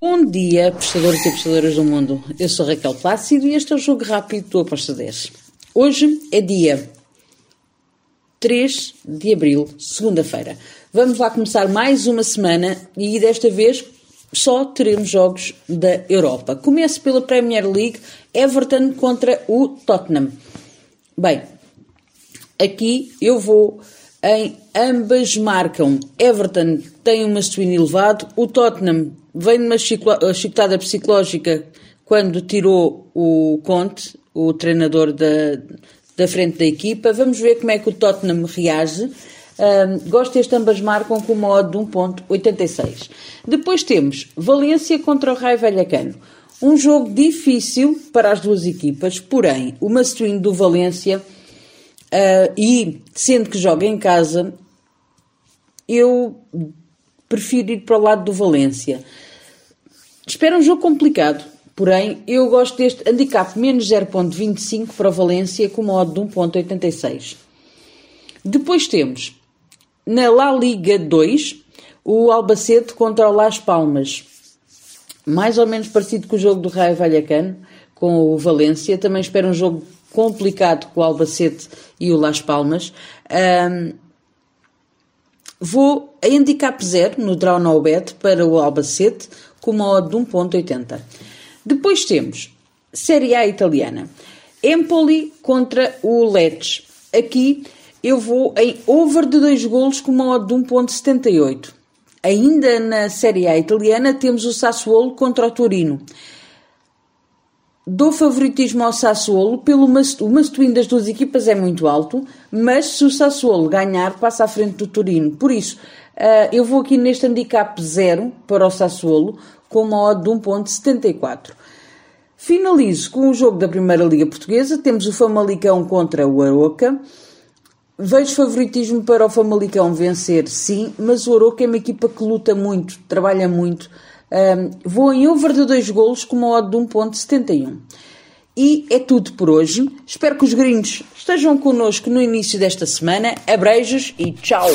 Bom dia, apostadores e apostadoras do mundo. Eu sou Raquel Plácido e este é o Jogo Rápido do Aposta 10. Hoje é dia 3 de abril, segunda-feira. Vamos lá começar mais uma semana e desta vez só teremos jogos da Europa. Começo pela Premier League, Everton contra o Tottenham. Bem, aqui eu vou em ambas marcam. Everton tem um masculino elevado, o Tottenham vem de uma chicotada psicológica quando tirou o Conte, o treinador da, da frente da equipa. Vamos ver como é que o Tottenham reage. Um, gosto deste ambas marcam com uma odd de 1.86. Depois temos Valência contra o Raio Vallecano. Um jogo difícil para as duas equipas, porém, o masculino do Valência Uh, e, sendo que joga em casa, eu prefiro ir para o lado do Valência. Espero um jogo complicado, porém, eu gosto deste handicap menos 0.25 para o Valência com modo de 1.86. Depois temos, na La Liga 2, o Albacete contra o Las Palmas. Mais ou menos parecido com o jogo do Raio Vallecano, com o Valência. Também espero um jogo complicado com o Albacete e o Las Palmas. Um, vou a handicap 0 no draw no bet para o Albacete com uma odd de 1.80. Depois temos Série A italiana. Empoli contra o Lecce. Aqui eu vou em over de 2 golos com uma odd de 1.78. Ainda na Série A italiana temos o Sassuolo contra o Torino. Dou favoritismo ao Sassuolo pelo must, o must-win das duas equipas é muito alto, mas se o Sassuolo ganhar, passa à frente do Torino. Por isso, uh, eu vou aqui neste handicap 0 para o Sassuolo, com uma odd de 1.74. Finalizo com o jogo da Primeira Liga Portuguesa. Temos o Famalicão contra o Aroca. Vejo favoritismo para o Famalicão vencer, sim, mas o Aroca é uma equipa que luta muito, trabalha muito, um, vou em over de 2 golos com uma odd de 1.71. E é tudo por hoje. Espero que os gringos estejam connosco no início desta semana. Abreijos e tchau!